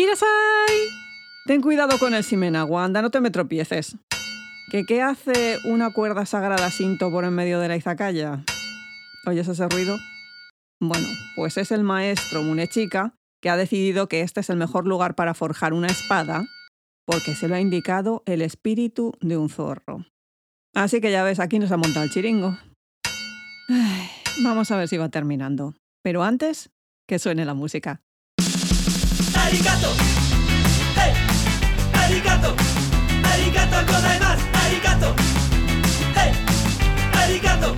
¡Irasai! Ten cuidado con el Simenagua, anda, no te me tropieces. ¿Que qué hace una cuerda sagrada Sinto por en medio de la izakaya? ¿Oyes ese ruido? Bueno, pues es el maestro Munechika que ha decidido que este es el mejor lugar para forjar una espada porque se lo ha indicado el espíritu de un zorro. Así que ya ves, aquí nos ha montado el chiringo. vamos a ver si va terminando. Pero antes, que suene la música. りがとう。はいありがとう。ありがとうございます。ありがとう。はいありがとう。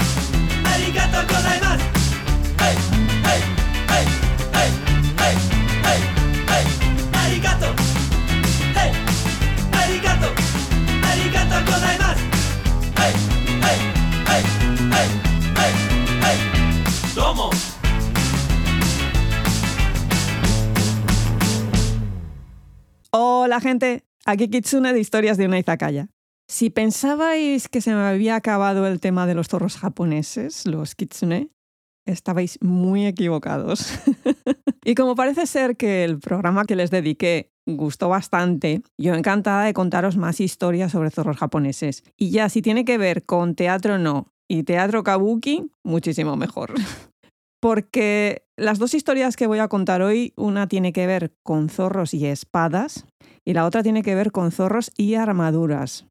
ありがとうございます。はいはいはいはいはいはいありがとう。はいありがとう。ありがとうございます。はいはい Hola gente, aquí Kitsune de Historias de una Izakaya. Si pensabais que se me había acabado el tema de los zorros japoneses, los Kitsune, estabais muy equivocados. y como parece ser que el programa que les dediqué gustó bastante, yo encantada de contaros más historias sobre zorros japoneses. Y ya si tiene que ver con teatro no y teatro kabuki, muchísimo mejor. Porque las dos historias que voy a contar hoy, una tiene que ver con zorros y espadas y la otra tiene que ver con zorros y armaduras.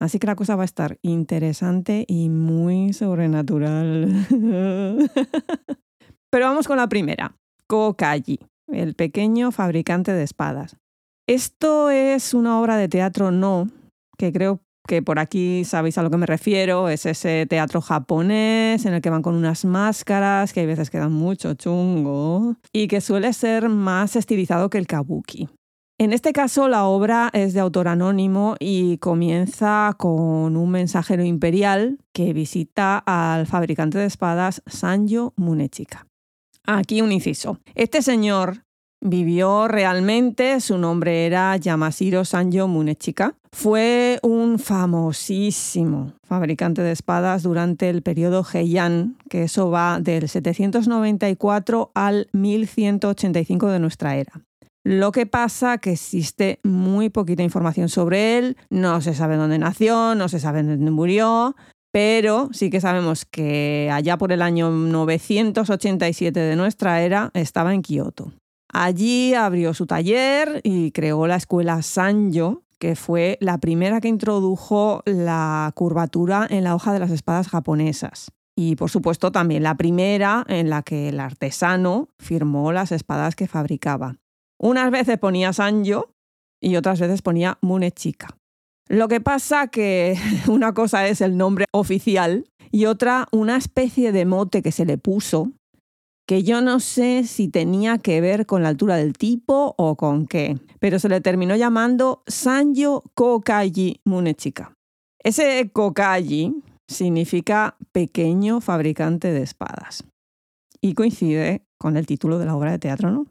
Así que la cosa va a estar interesante y muy sobrenatural. Pero vamos con la primera, Kokaji, el pequeño fabricante de espadas. Esto es una obra de teatro no, que creo que por aquí sabéis a lo que me refiero, es ese teatro japonés en el que van con unas máscaras que hay veces que dan mucho chungo y que suele ser más estilizado que el kabuki. En este caso, la obra es de autor anónimo y comienza con un mensajero imperial que visita al fabricante de espadas Sanjo Munechika. Aquí un inciso. Este señor vivió realmente, su nombre era Yamashiro Sanjo Munechika. Fue un famosísimo fabricante de espadas durante el periodo Heian, que eso va del 794 al 1185 de nuestra era. Lo que pasa que existe muy poquita información sobre él, no se sabe dónde nació, no se sabe dónde murió, pero sí que sabemos que allá por el año 987 de nuestra era estaba en Kioto. Allí abrió su taller y creó la escuela Sanjo, que fue la primera que introdujo la curvatura en la hoja de las espadas japonesas. Y por supuesto también la primera en la que el artesano firmó las espadas que fabricaba. Unas veces ponía Sanjo y otras veces ponía Munechika. Lo que pasa que una cosa es el nombre oficial y otra una especie de mote que se le puso que yo no sé si tenía que ver con la altura del tipo o con qué, pero se le terminó llamando Sanjo Kokaji Munechika. Ese Kokaji significa pequeño fabricante de espadas y coincide con el título de la obra de teatro, ¿no?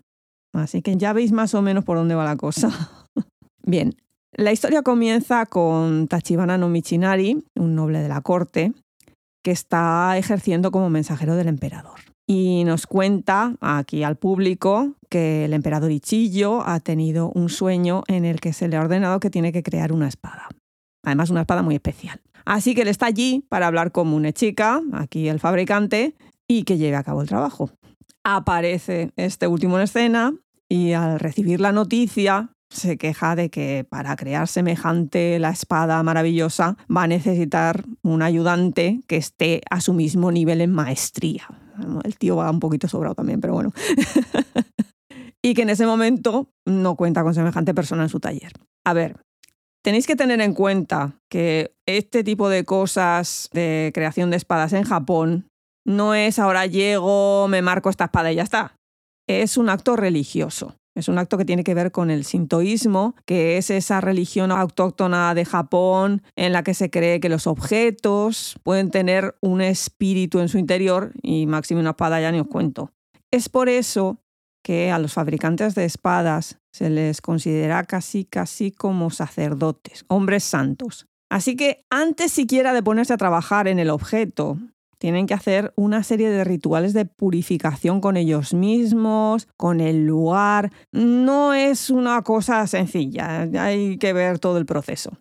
Así que ya veis más o menos por dónde va la cosa. Bien, la historia comienza con Tachibana no Michinari, un noble de la corte, que está ejerciendo como mensajero del emperador. Y nos cuenta aquí al público que el emperador Ichillo ha tenido un sueño en el que se le ha ordenado que tiene que crear una espada. Además, una espada muy especial. Así que él está allí para hablar con Munechika, aquí el fabricante, y que lleve a cabo el trabajo. Aparece este último en escena y al recibir la noticia se queja de que para crear semejante la espada maravillosa va a necesitar un ayudante que esté a su mismo nivel en maestría. El tío va un poquito sobrado también, pero bueno. y que en ese momento no cuenta con semejante persona en su taller. A ver, tenéis que tener en cuenta que este tipo de cosas de creación de espadas en Japón no es ahora llego, me marco esta espada y ya está. Es un acto religioso. Es un acto que tiene que ver con el sintoísmo, que es esa religión autóctona de Japón en la que se cree que los objetos pueden tener un espíritu en su interior y máximo una espada ya ni os cuento. Es por eso que a los fabricantes de espadas se les considera casi casi como sacerdotes, hombres santos. Así que antes siquiera de ponerse a trabajar en el objeto, tienen que hacer una serie de rituales de purificación con ellos mismos, con el lugar. No es una cosa sencilla, hay que ver todo el proceso.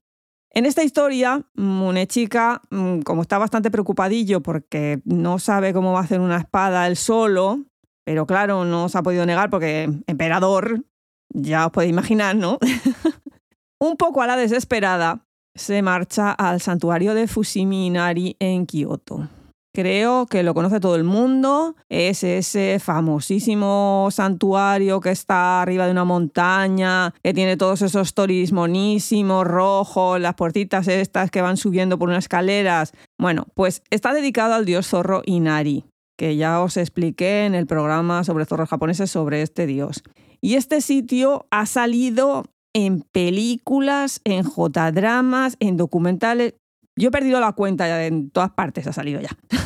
En esta historia, Munechika, mm, como está bastante preocupadillo porque no sabe cómo va a hacer una espada él solo, pero claro, no se ha podido negar porque emperador, ya os podéis imaginar, ¿no? Un poco a la desesperada, se marcha al santuario de Fushimi en Kioto. Creo que lo conoce todo el mundo. Es ese famosísimo santuario que está arriba de una montaña, que tiene todos esos toris monísimos, rojos, las puertitas estas que van subiendo por unas escaleras. Bueno, pues está dedicado al dios zorro Inari, que ya os expliqué en el programa sobre zorros japoneses sobre este dios. Y este sitio ha salido en películas, en J-dramas, en documentales. Yo he perdido la cuenta ya en todas partes, ha salido ya.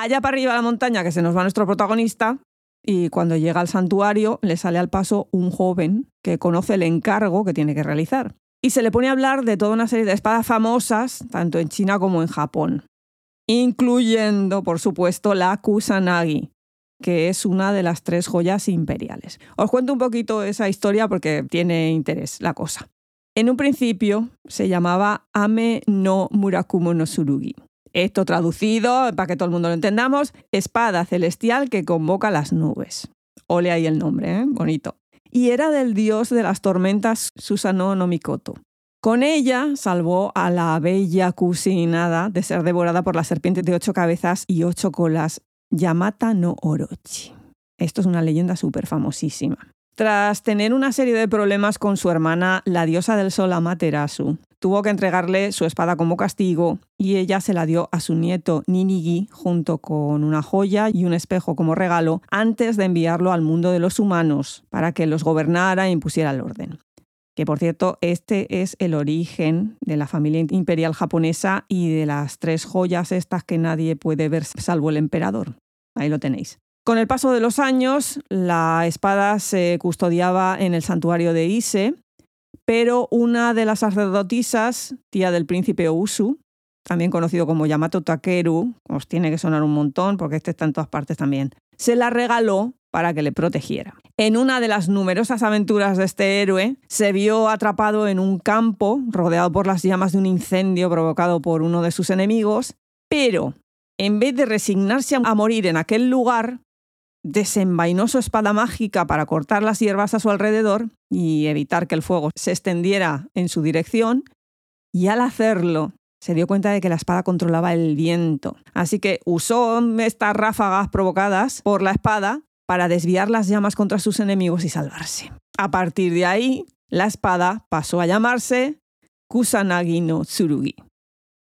Allá para arriba de la montaña que se nos va nuestro protagonista y cuando llega al santuario le sale al paso un joven que conoce el encargo que tiene que realizar. Y se le pone a hablar de toda una serie de espadas famosas, tanto en China como en Japón, incluyendo, por supuesto, la Kusanagi, que es una de las tres joyas imperiales. Os cuento un poquito esa historia porque tiene interés la cosa. En un principio se llamaba Ame no Murakumo no Surugi. Esto traducido, para que todo el mundo lo entendamos, espada celestial que convoca las nubes. Ole ahí el nombre, ¿eh? bonito. Y era del dios de las tormentas Susano no Mikoto. Con ella salvó a la bella Kusinada de ser devorada por la serpiente de ocho cabezas y ocho colas Yamata no Orochi. Esto es una leyenda súper famosísima. Tras tener una serie de problemas con su hermana, la diosa del sol Amaterasu, tuvo que entregarle su espada como castigo y ella se la dio a su nieto Ninigi junto con una joya y un espejo como regalo antes de enviarlo al mundo de los humanos para que los gobernara e impusiera el orden. Que por cierto, este es el origen de la familia imperial japonesa y de las tres joyas estas que nadie puede ver salvo el emperador. Ahí lo tenéis. Con el paso de los años, la espada se custodiaba en el santuario de Ise, pero una de las sacerdotisas, tía del príncipe Usu, también conocido como Yamato Takeru, os tiene que sonar un montón porque este está en todas partes también, se la regaló para que le protegiera. En una de las numerosas aventuras de este héroe, se vio atrapado en un campo rodeado por las llamas de un incendio provocado por uno de sus enemigos, pero en vez de resignarse a morir en aquel lugar, desenvainó su espada mágica para cortar las hierbas a su alrededor y evitar que el fuego se extendiera en su dirección, y al hacerlo se dio cuenta de que la espada controlaba el viento. Así que usó estas ráfagas provocadas por la espada para desviar las llamas contra sus enemigos y salvarse. A partir de ahí, la espada pasó a llamarse Kusanagi no Tsurugi.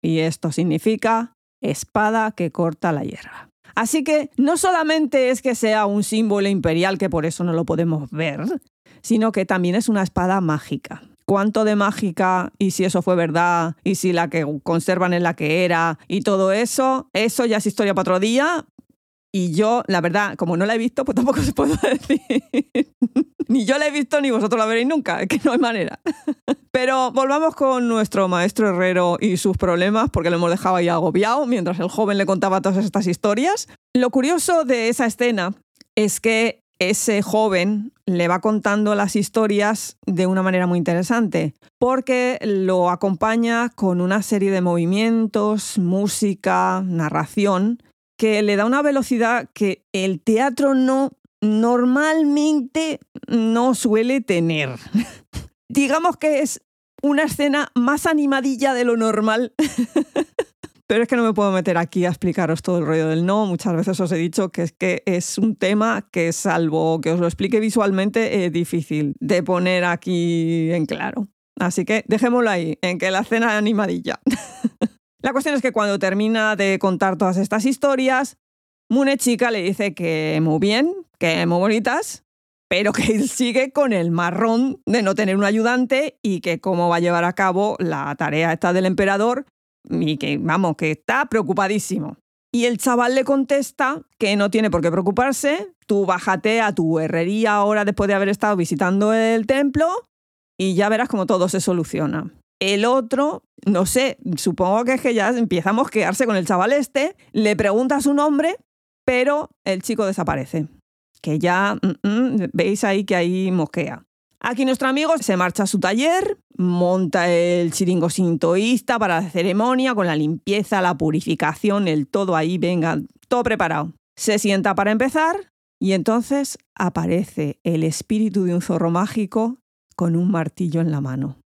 Y esto significa espada que corta la hierba. Así que no solamente es que sea un símbolo imperial, que por eso no lo podemos ver, sino que también es una espada mágica. ¿Cuánto de mágica y si eso fue verdad y si la que conservan es la que era y todo eso? Eso ya es historia para otro día, y yo, la verdad, como no la he visto, pues tampoco se puedo decir. ni yo la he visto ni vosotros la veréis nunca, que no hay manera. Pero volvamos con nuestro maestro herrero y sus problemas, porque lo hemos dejado ahí agobiado mientras el joven le contaba todas estas historias. Lo curioso de esa escena es que ese joven le va contando las historias de una manera muy interesante, porque lo acompaña con una serie de movimientos, música, narración, que le da una velocidad que el teatro no normalmente no suele tener. Digamos que es una escena más animadilla de lo normal. Pero es que no me puedo meter aquí a explicaros todo el rollo del no. Muchas veces os he dicho que es que es un tema que, salvo que os lo explique visualmente, es difícil de poner aquí en claro. Así que dejémoslo ahí, en que la escena es animadilla. La cuestión es que cuando termina de contar todas estas historias, Mune Chica le dice que muy bien, que muy bonitas, pero que él sigue con el marrón de no tener un ayudante y que cómo va a llevar a cabo la tarea esta del emperador y que, vamos, que está preocupadísimo. Y el chaval le contesta que no tiene por qué preocuparse, tú bájate a tu herrería ahora después de haber estado visitando el templo y ya verás cómo todo se soluciona. El otro, no sé, supongo que es que ya empieza a mosquearse con el chaval este, le pregunta su nombre, pero el chico desaparece. Que ya mm, mm, veis ahí que ahí mosquea. Aquí nuestro amigo se marcha a su taller, monta el chiringo sintoísta para la ceremonia, con la limpieza, la purificación, el todo ahí, venga, todo preparado. Se sienta para empezar y entonces aparece el espíritu de un zorro mágico con un martillo en la mano.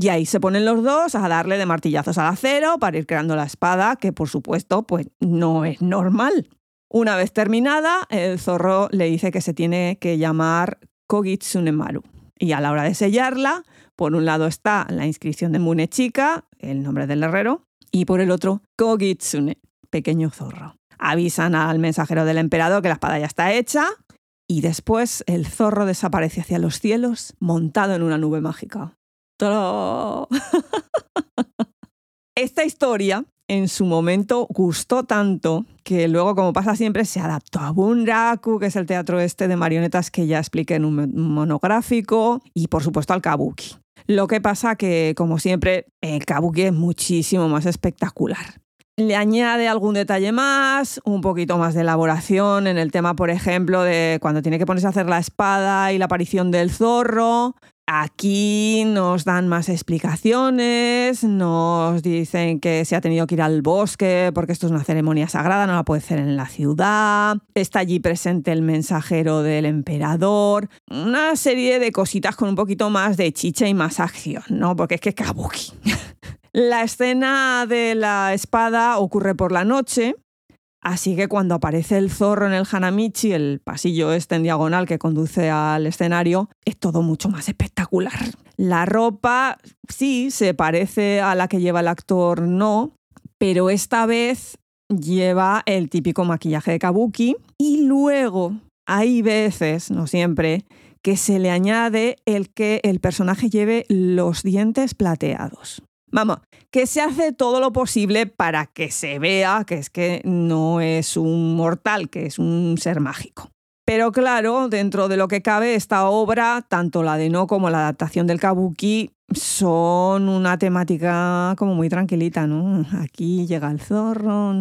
Y ahí se ponen los dos a darle de martillazos al acero para ir creando la espada, que por supuesto pues no es normal. Una vez terminada, el zorro le dice que se tiene que llamar Kogitsunemaru. Y a la hora de sellarla, por un lado está la inscripción de Munechika, el nombre del herrero, y por el otro Kogitsune, pequeño zorro. Avisan al mensajero del emperador que la espada ya está hecha y después el zorro desaparece hacia los cielos montado en una nube mágica. Esta historia en su momento gustó tanto que luego, como pasa siempre, se adaptó a Bunraku, que es el teatro este de marionetas que ya expliqué en un monográfico, y por supuesto al Kabuki. Lo que pasa que, como siempre, el Kabuki es muchísimo más espectacular. Le añade algún detalle más, un poquito más de elaboración en el tema, por ejemplo, de cuando tiene que ponerse a hacer la espada y la aparición del zorro, Aquí nos dan más explicaciones, nos dicen que se ha tenido que ir al bosque porque esto es una ceremonia sagrada, no la puede hacer en la ciudad. Está allí presente el mensajero del emperador. Una serie de cositas con un poquito más de chicha y más acción, ¿no? Porque es que es kabuki. la escena de la espada ocurre por la noche Así que cuando aparece el zorro en el Hanamichi, el pasillo este en diagonal que conduce al escenario, es todo mucho más espectacular. La ropa sí se parece a la que lleva el actor, no, pero esta vez lleva el típico maquillaje de kabuki y luego hay veces, no siempre, que se le añade el que el personaje lleve los dientes plateados. Vamos, que se hace todo lo posible para que se vea que es que no es un mortal, que es un ser mágico. Pero claro, dentro de lo que cabe, esta obra, tanto la de No como la adaptación del Kabuki, son una temática como muy tranquilita, ¿no? Aquí llega el zorro,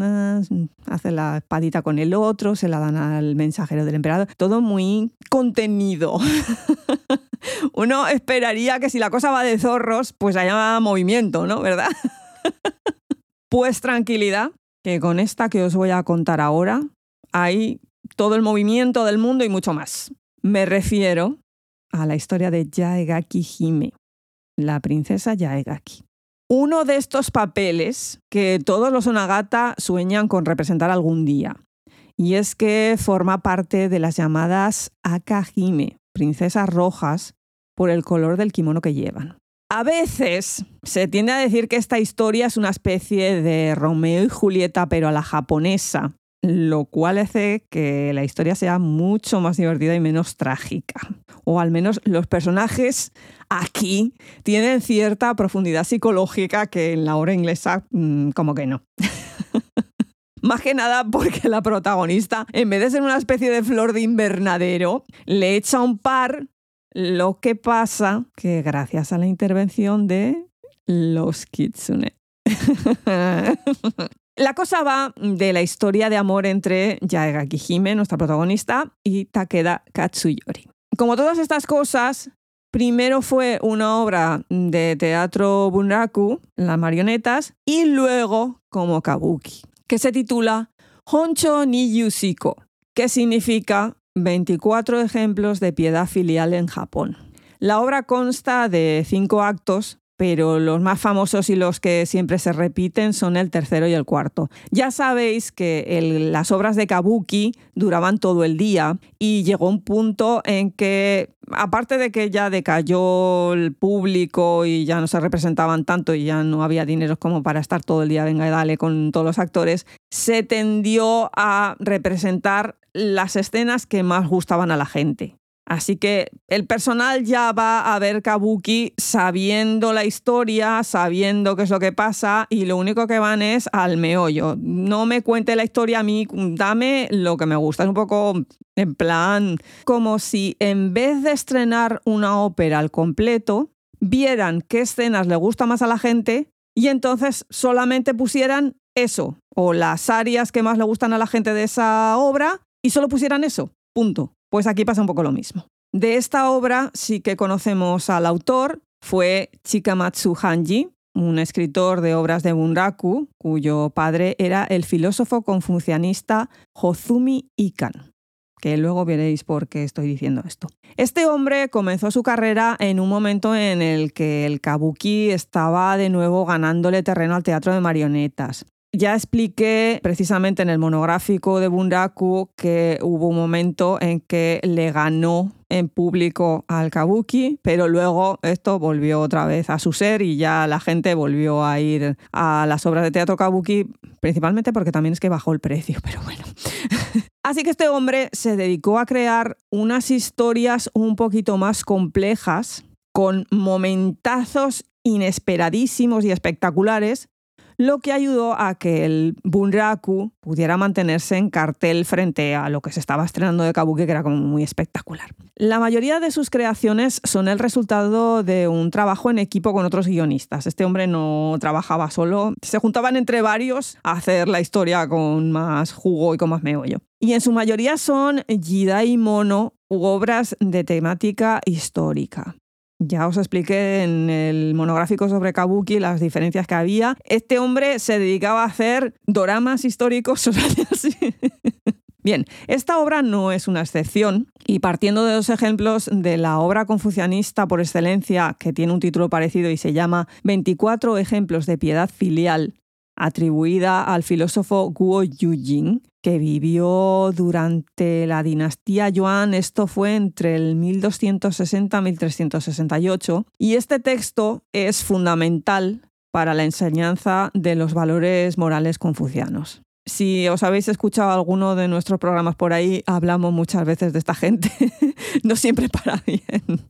hace la espadita con el otro, se la dan al mensajero del emperador, todo muy contenido. Uno esperaría que si la cosa va de zorros, pues haya movimiento, ¿no? ¿Verdad? pues tranquilidad, que con esta que os voy a contar ahora hay todo el movimiento del mundo y mucho más. Me refiero a la historia de Yaegaki Hime la princesa Yaegaki. Uno de estos papeles que todos los Onagata sueñan con representar algún día. Y es que forma parte de las llamadas Akahime, princesas rojas, por el color del kimono que llevan. A veces se tiende a decir que esta historia es una especie de Romeo y Julieta, pero a la japonesa, lo cual hace que la historia sea mucho más divertida y menos trágica. O al menos los personajes aquí tienen cierta profundidad psicológica que en la obra inglesa mm, como que no. Más que nada porque la protagonista, en vez de ser una especie de flor de invernadero, le echa un par, lo que pasa que gracias a la intervención de los kitsune. La cosa va de la historia de amor entre Yaegaki Hime, nuestra protagonista, y Takeda Katsuyori. Como todas estas cosas, primero fue una obra de teatro bunraku, las marionetas, y luego como kabuki, que se titula Honcho ni Yusiko, que significa 24 ejemplos de piedad filial en Japón. La obra consta de cinco actos pero los más famosos y los que siempre se repiten son el tercero y el cuarto. Ya sabéis que las obras de Kabuki duraban todo el día y llegó un punto en que, aparte de que ya decayó el público y ya no se representaban tanto y ya no había dinero como para estar todo el día, venga y dale, con todos los actores, se tendió a representar las escenas que más gustaban a la gente. Así que el personal ya va a ver Kabuki sabiendo la historia, sabiendo qué es lo que pasa y lo único que van es al meollo. No me cuente la historia a mí, dame lo que me gusta. Es un poco en plan como si en vez de estrenar una ópera al completo, vieran qué escenas le gusta más a la gente y entonces solamente pusieran eso, o las áreas que más le gustan a la gente de esa obra, y solo pusieran eso. Punto. Pues aquí pasa un poco lo mismo. De esta obra sí que conocemos al autor, fue Chikamatsu Hanji, un escritor de obras de Bunraku, cuyo padre era el filósofo confucianista Hozumi Ikan que luego veréis por qué estoy diciendo esto. Este hombre comenzó su carrera en un momento en el que el kabuki estaba de nuevo ganándole terreno al teatro de marionetas. Ya expliqué precisamente en el monográfico de Bunraku que hubo un momento en que le ganó en público al kabuki, pero luego esto volvió otra vez a su ser y ya la gente volvió a ir a las obras de teatro kabuki, principalmente porque también es que bajó el precio, pero bueno. Así que este hombre se dedicó a crear unas historias un poquito más complejas, con momentazos inesperadísimos y espectaculares, lo que ayudó a que el Bunraku pudiera mantenerse en cartel frente a lo que se estaba estrenando de Kabuki, que era como muy espectacular. La mayoría de sus creaciones son el resultado de un trabajo en equipo con otros guionistas. Este hombre no trabajaba solo, se juntaban entre varios a hacer la historia con más jugo y con más meollo. Y en su mayoría son Jidai Mono u obras de temática histórica. Ya os expliqué en el monográfico sobre Kabuki las diferencias que había. Este hombre se dedicaba a hacer doramas históricos. Bien, esta obra no es una excepción y partiendo de dos ejemplos de la obra confucianista por excelencia que tiene un título parecido y se llama 24 ejemplos de piedad filial atribuida al filósofo Guo Yujing, que vivió durante la dinastía Yuan, esto fue entre el 1260 y 1368, y este texto es fundamental para la enseñanza de los valores morales confucianos. Si os habéis escuchado alguno de nuestros programas por ahí, hablamos muchas veces de esta gente, no siempre para bien.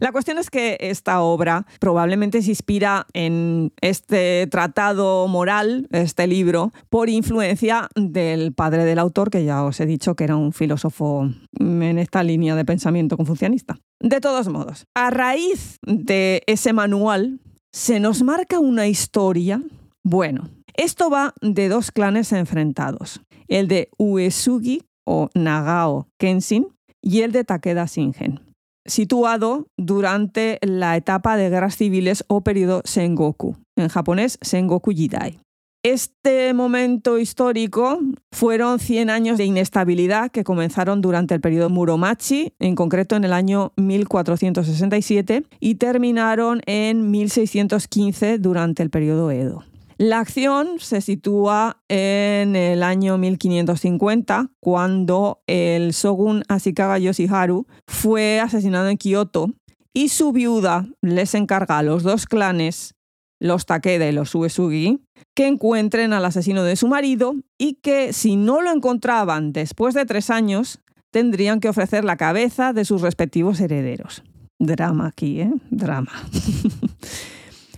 La cuestión es que esta obra probablemente se inspira en este tratado moral, este libro, por influencia del padre del autor, que ya os he dicho que era un filósofo en esta línea de pensamiento confucianista. De todos modos, a raíz de ese manual, se nos marca una historia. Bueno, esto va de dos clanes enfrentados, el de Uesugi o Nagao Kenshin y el de Takeda Shingen situado durante la etapa de guerras civiles o periodo Sengoku, en japonés Sengoku Jidai. Este momento histórico fueron 100 años de inestabilidad que comenzaron durante el periodo Muromachi, en concreto en el año 1467, y terminaron en 1615 durante el periodo Edo. La acción se sitúa en el año 1550, cuando el shogun Ashikaga Yoshiharu fue asesinado en Kioto y su viuda les encarga a los dos clanes, los Takeda y los Uesugi, que encuentren al asesino de su marido y que si no lo encontraban después de tres años, tendrían que ofrecer la cabeza de sus respectivos herederos. Drama aquí, ¿eh? Drama.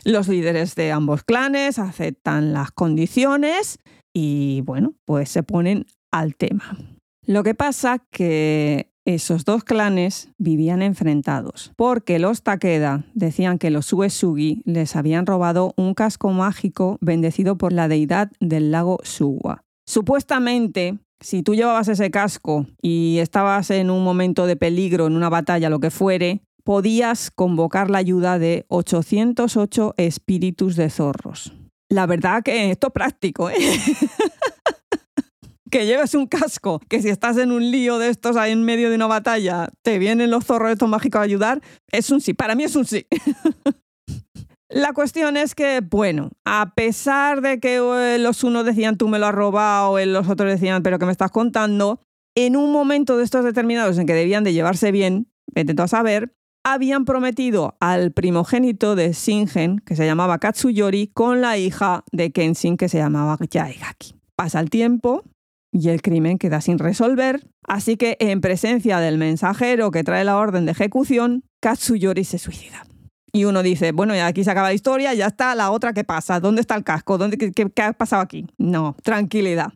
Los líderes de ambos clanes aceptan las condiciones y bueno, pues se ponen al tema. Lo que pasa que esos dos clanes vivían enfrentados, porque los Takeda decían que los Uesugi les habían robado un casco mágico bendecido por la deidad del lago Suwa. Supuestamente, si tú llevabas ese casco y estabas en un momento de peligro, en una batalla, lo que fuere, podías convocar la ayuda de 808 espíritus de zorros. La verdad que esto es práctico, ¿eh? que lleves un casco, que si estás en un lío de estos ahí en medio de una batalla, te vienen los zorros estos mágicos a ayudar, es un sí. Para mí es un sí. La cuestión es que, bueno, a pesar de que eh, los unos decían tú me lo has robado, y los otros decían pero que me estás contando, en un momento de estos determinados en que debían de llevarse bien, vete tú a saber, habían prometido al primogénito de Shingen, que se llamaba Katsuyori, con la hija de Kenshin, que se llamaba Yaegaki. Pasa el tiempo y el crimen queda sin resolver, así que en presencia del mensajero que trae la orden de ejecución, Katsuyori se suicida. Y uno dice, bueno, ya aquí se acaba la historia, ya está, la otra, ¿qué pasa? ¿Dónde está el casco? ¿Dónde, qué, qué ha pasado aquí? No, tranquilidad.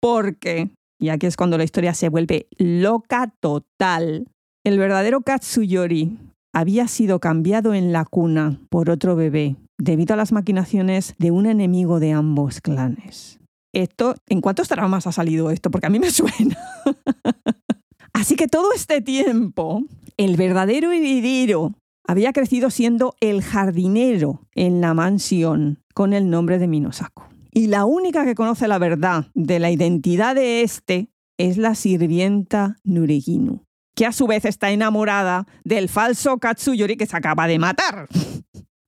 Porque, y aquí es cuando la historia se vuelve loca total, el verdadero Katsuyori había sido cambiado en la cuna por otro bebé debido a las maquinaciones de un enemigo de ambos clanes. Esto, ¿en cuántos dramas ha salido esto? Porque a mí me suena. Así que todo este tiempo, el verdadero heredero había crecido siendo el jardinero en la mansión con el nombre de Minosako. Y la única que conoce la verdad de la identidad de este es la sirvienta Nureginu, que a su vez está enamorada del falso Katsuyori que se acaba de matar.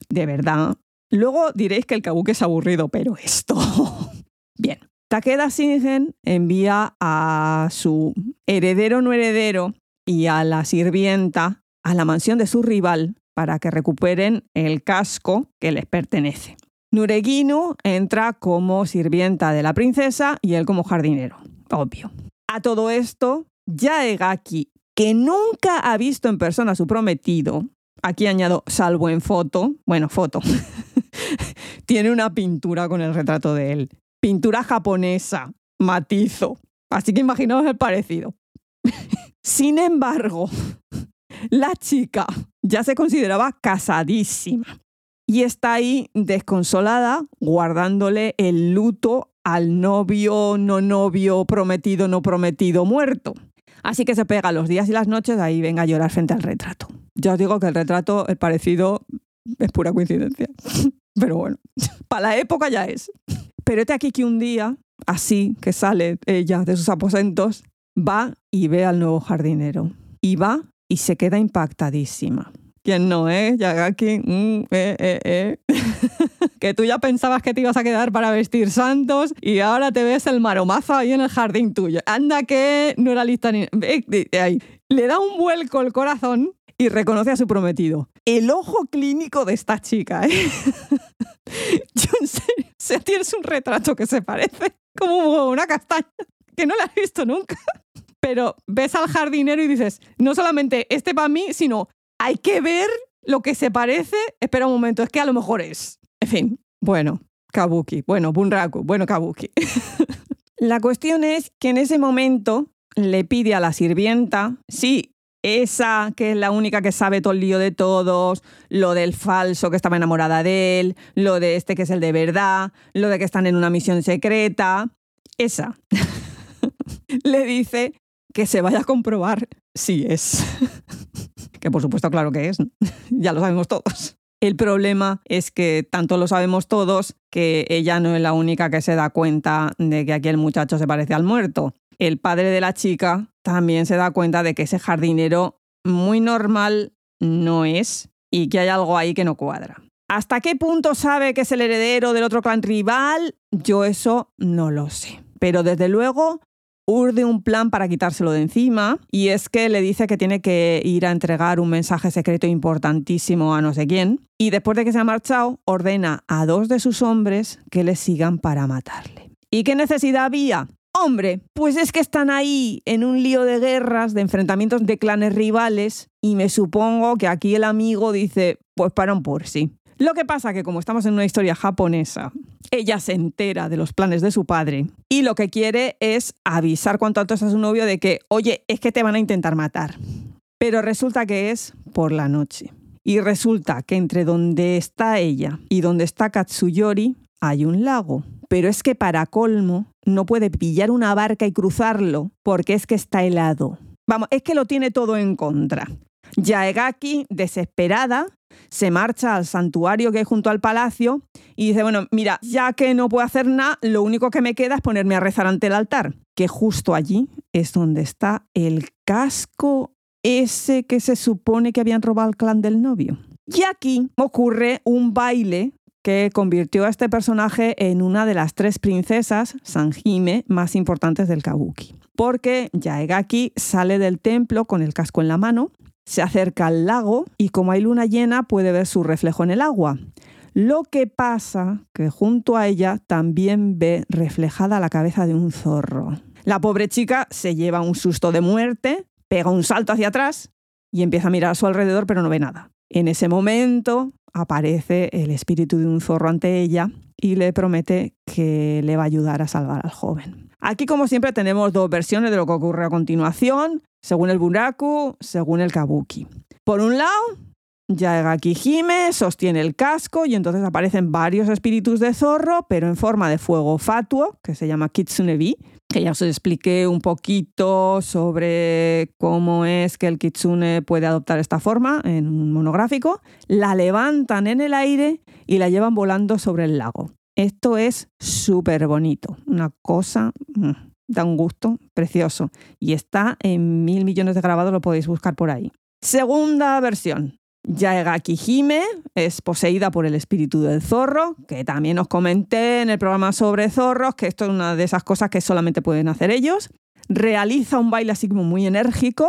De verdad. Luego diréis que el kabuki es aburrido, pero esto. Bien. Takeda Shingen envía a su heredero no heredero y a la sirvienta a la mansión de su rival para que recuperen el casco que les pertenece. Nureginu entra como sirvienta de la princesa y él como jardinero, obvio. A todo esto, Yaegaki, que nunca ha visto en persona a su prometido, aquí añado salvo en foto, bueno, foto, tiene una pintura con el retrato de él. Pintura japonesa, matizo. Así que imaginaos el parecido. Sin embargo, la chica ya se consideraba casadísima y está ahí desconsolada, guardándole el luto al novio, no novio, prometido, no prometido, muerto. Así que se pega los días y las noches ahí venga a llorar frente al retrato. Ya os digo que el retrato, el parecido, es pura coincidencia. Pero bueno, para la época ya es. Pero este aquí que un día, así que sale ella de sus aposentos, va y ve al nuevo jardinero. Y va y se queda impactadísima. ¿Quién no, eh? Yagaki, mm, eh, eh, eh. que tú ya pensabas que te ibas a quedar para vestir santos y ahora te ves el maromazo ahí en el jardín tuyo. Anda que no era lista ni... Ahí. Le da un vuelco el corazón y reconoce a su prometido. El ojo clínico de esta chica, ¿eh? Yo en serio, tienes un retrato que se parece como una castaña, que no la has visto nunca pero ves al jardinero y dices, no solamente este para mí, sino hay que ver lo que se parece. Espera un momento, es que a lo mejor es. En fin, bueno, Kabuki, bueno, Bunraku, bueno, Kabuki. la cuestión es que en ese momento le pide a la sirvienta, sí, esa que es la única que sabe todo el lío de todos, lo del falso que estaba enamorada de él, lo de este que es el de verdad, lo de que están en una misión secreta, esa. le dice que se vaya a comprobar si es. que por supuesto, claro que es. ya lo sabemos todos. El problema es que tanto lo sabemos todos que ella no es la única que se da cuenta de que aquí el muchacho se parece al muerto. El padre de la chica también se da cuenta de que ese jardinero muy normal no es y que hay algo ahí que no cuadra. ¿Hasta qué punto sabe que es el heredero del otro clan rival? Yo eso no lo sé. Pero desde luego urde un plan para quitárselo de encima y es que le dice que tiene que ir a entregar un mensaje secreto importantísimo a no sé quién y después de que se ha marchado ordena a dos de sus hombres que le sigan para matarle. ¿Y qué necesidad había? Hombre, pues es que están ahí en un lío de guerras, de enfrentamientos de clanes rivales y me supongo que aquí el amigo dice, pues para un por sí. Lo que pasa que como estamos en una historia japonesa, ella se entera de los planes de su padre y lo que quiere es avisar cuanto antes a su novio de que, oye, es que te van a intentar matar. Pero resulta que es por la noche. Y resulta que entre donde está ella y donde está Katsuyori hay un lago. Pero es que para colmo no puede pillar una barca y cruzarlo porque es que está helado. Vamos, es que lo tiene todo en contra. Yaegaki, desesperada, se marcha al santuario que hay junto al palacio y dice, bueno, mira, ya que no puedo hacer nada, lo único que me queda es ponerme a rezar ante el altar, que justo allí es donde está el casco ese que se supone que habían robado al clan del novio. Y aquí ocurre un baile que convirtió a este personaje en una de las tres princesas, Sanjime, más importantes del kabuki. Porque Yaegaki sale del templo con el casco en la mano, se acerca al lago y como hay luna llena puede ver su reflejo en el agua. Lo que pasa que junto a ella también ve reflejada la cabeza de un zorro. La pobre chica se lleva un susto de muerte, pega un salto hacia atrás y empieza a mirar a su alrededor pero no ve nada. En ese momento aparece el espíritu de un zorro ante ella y le promete que le va a ayudar a salvar al joven. Aquí, como siempre, tenemos dos versiones de lo que ocurre a continuación según el Buraku, según el Kabuki. Por un lado, Yaegaki Hime sostiene el casco y entonces aparecen varios espíritus de zorro, pero en forma de fuego fatuo, que se llama Kitsunebi, que ya os expliqué un poquito sobre cómo es que el kitsune puede adoptar esta forma en un monográfico. La levantan en el aire y la llevan volando sobre el lago. Esto es súper bonito, una cosa, mm, da un gusto precioso. Y está en mil millones de grabados, lo podéis buscar por ahí. Segunda versión, Yaegaki Hime es poseída por el espíritu del zorro, que también os comenté en el programa sobre zorros, que esto es una de esas cosas que solamente pueden hacer ellos. Realiza un baile así como muy enérgico,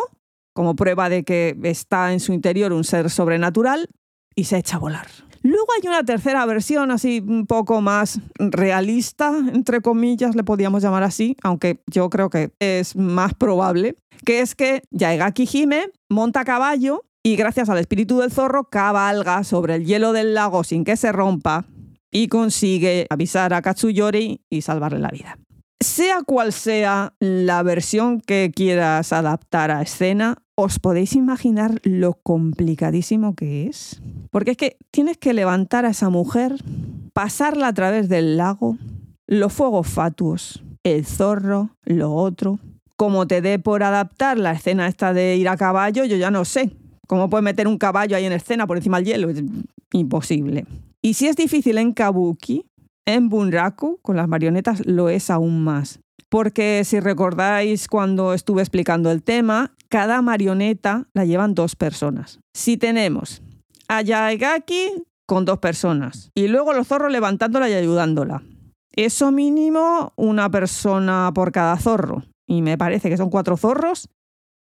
como prueba de que está en su interior un ser sobrenatural, y se echa a volar. Luego hay una tercera versión así un poco más realista, entre comillas, le podríamos llamar así, aunque yo creo que es más probable, que es que Yaegaki Hime monta a caballo y gracias al espíritu del zorro cabalga sobre el hielo del lago sin que se rompa y consigue avisar a Katsuyori y salvarle la vida. Sea cual sea la versión que quieras adaptar a escena, ¿os podéis imaginar lo complicadísimo que es? Porque es que tienes que levantar a esa mujer, pasarla a través del lago, los fuegos fatuos, el zorro, lo otro. Como te dé por adaptar la escena esta de ir a caballo, yo ya no sé. ¿Cómo puedes meter un caballo ahí en escena por encima del hielo? Es imposible. Y si es difícil en Kabuki, en Bunraku, con las marionetas, lo es aún más. Porque si recordáis cuando estuve explicando el tema, cada marioneta la llevan dos personas. Si tenemos a Yaegaki con dos personas y luego los zorros levantándola y ayudándola. Eso mínimo una persona por cada zorro. Y me parece que son cuatro zorros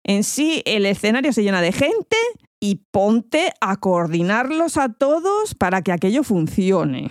en sí, el escenario se llena de gente y ponte a coordinarlos a todos para que aquello funcione.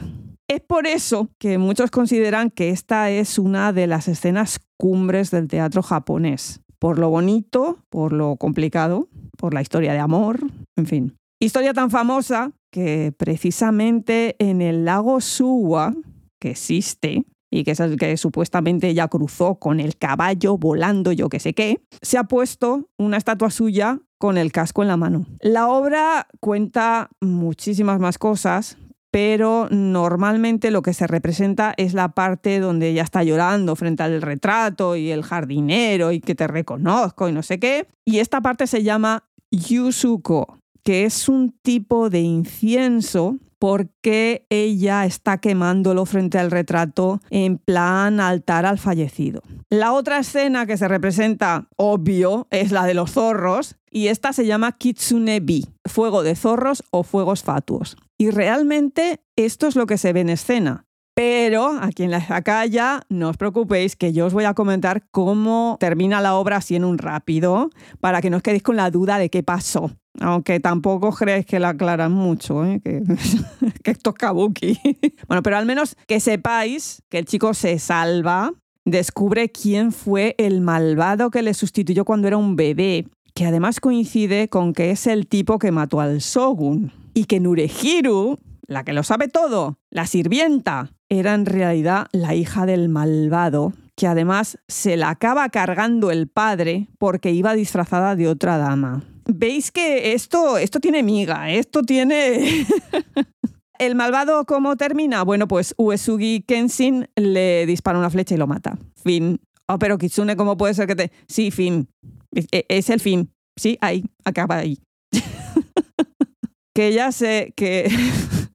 Es por eso que muchos consideran que esta es una de las escenas cumbres del teatro japonés. Por lo bonito, por lo complicado, por la historia de amor, en fin. Historia tan famosa que precisamente en el lago Suwa, que existe, y que es el que supuestamente ella cruzó con el caballo volando yo que sé qué, se ha puesto una estatua suya con el casco en la mano. La obra cuenta muchísimas más cosas, pero normalmente lo que se representa es la parte donde ella está llorando frente al retrato y el jardinero y que te reconozco y no sé qué. Y esta parte se llama Yusuko, que es un tipo de incienso porque ella está quemándolo frente al retrato en plan altar al fallecido. La otra escena que se representa, obvio, es la de los zorros y esta se llama Kitsunebi, fuego de zorros o fuegos fatuos. Y realmente esto es lo que se ve en escena. Pero aquí en la calla, no os preocupéis que yo os voy a comentar cómo termina la obra así en un rápido, para que no os quedéis con la duda de qué pasó. Aunque tampoco creéis que la aclaran mucho, ¿eh? que, que esto es kabuki. bueno, pero al menos que sepáis que el chico se salva, descubre quién fue el malvado que le sustituyó cuando era un bebé, que además coincide con que es el tipo que mató al Shogun. Y que Nurehiru, la que lo sabe todo, la sirvienta, era en realidad la hija del malvado, que además se la acaba cargando el padre porque iba disfrazada de otra dama veis que esto, esto tiene miga, esto tiene... ¿El malvado cómo termina? Bueno, pues Uesugi Kenshin le dispara una flecha y lo mata. Fin. Oh, pero Kitsune, ¿cómo puede ser que te...? Sí, fin. E, es el fin. Sí, ahí, acaba ahí. que ya sé que,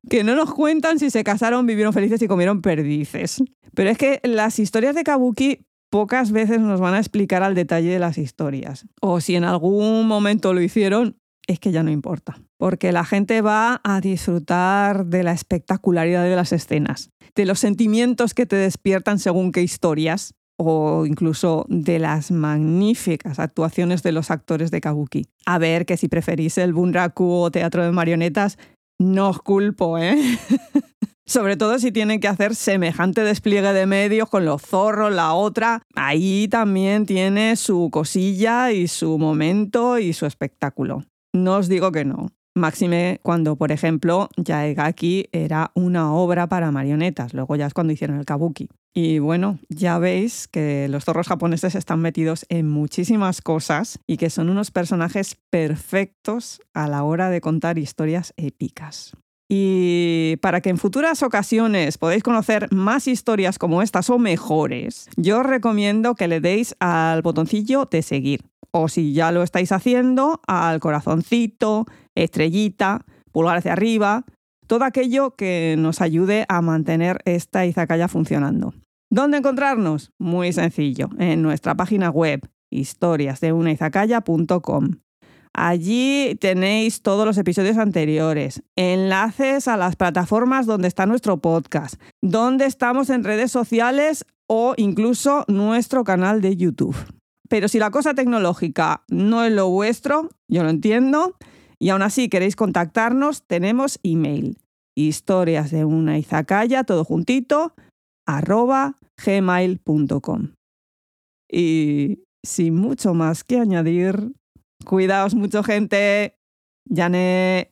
que no nos cuentan si se casaron, vivieron felices y comieron perdices. Pero es que las historias de Kabuki pocas veces nos van a explicar al detalle de las historias. O si en algún momento lo hicieron, es que ya no importa. Porque la gente va a disfrutar de la espectacularidad de las escenas, de los sentimientos que te despiertan según qué historias, o incluso de las magníficas actuaciones de los actores de Kabuki. A ver, que si preferís el bunraku o teatro de marionetas, no os culpo, ¿eh? Sobre todo si tienen que hacer semejante despliegue de medios con los zorros, la otra. Ahí también tiene su cosilla y su momento y su espectáculo. No os digo que no. Máxime cuando, por ejemplo, Yaegaki era una obra para marionetas, luego ya es cuando hicieron el kabuki. Y bueno, ya veis que los zorros japoneses están metidos en muchísimas cosas y que son unos personajes perfectos a la hora de contar historias épicas. Y para que en futuras ocasiones podáis conocer más historias como estas o mejores, yo os recomiendo que le deis al botoncillo de seguir. O si ya lo estáis haciendo, al corazoncito, estrellita, pulgar hacia arriba, todo aquello que nos ayude a mantener esta izakaya funcionando. ¿Dónde encontrarnos? Muy sencillo, en nuestra página web historiasdeunaizakaya.com. Allí tenéis todos los episodios anteriores, enlaces a las plataformas donde está nuestro podcast, donde estamos en redes sociales o incluso nuestro canal de YouTube. Pero si la cosa tecnológica no es lo vuestro, yo lo entiendo, y aún así queréis contactarnos, tenemos email. Historias de una izakaya, todo juntito, arroba gmail.com. Y sin mucho más que añadir, cuidaos mucho gente. Yane.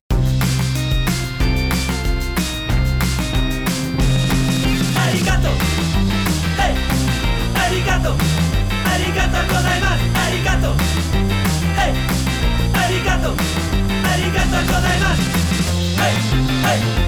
Arigato. Hey. Arigato. ございます。はいはい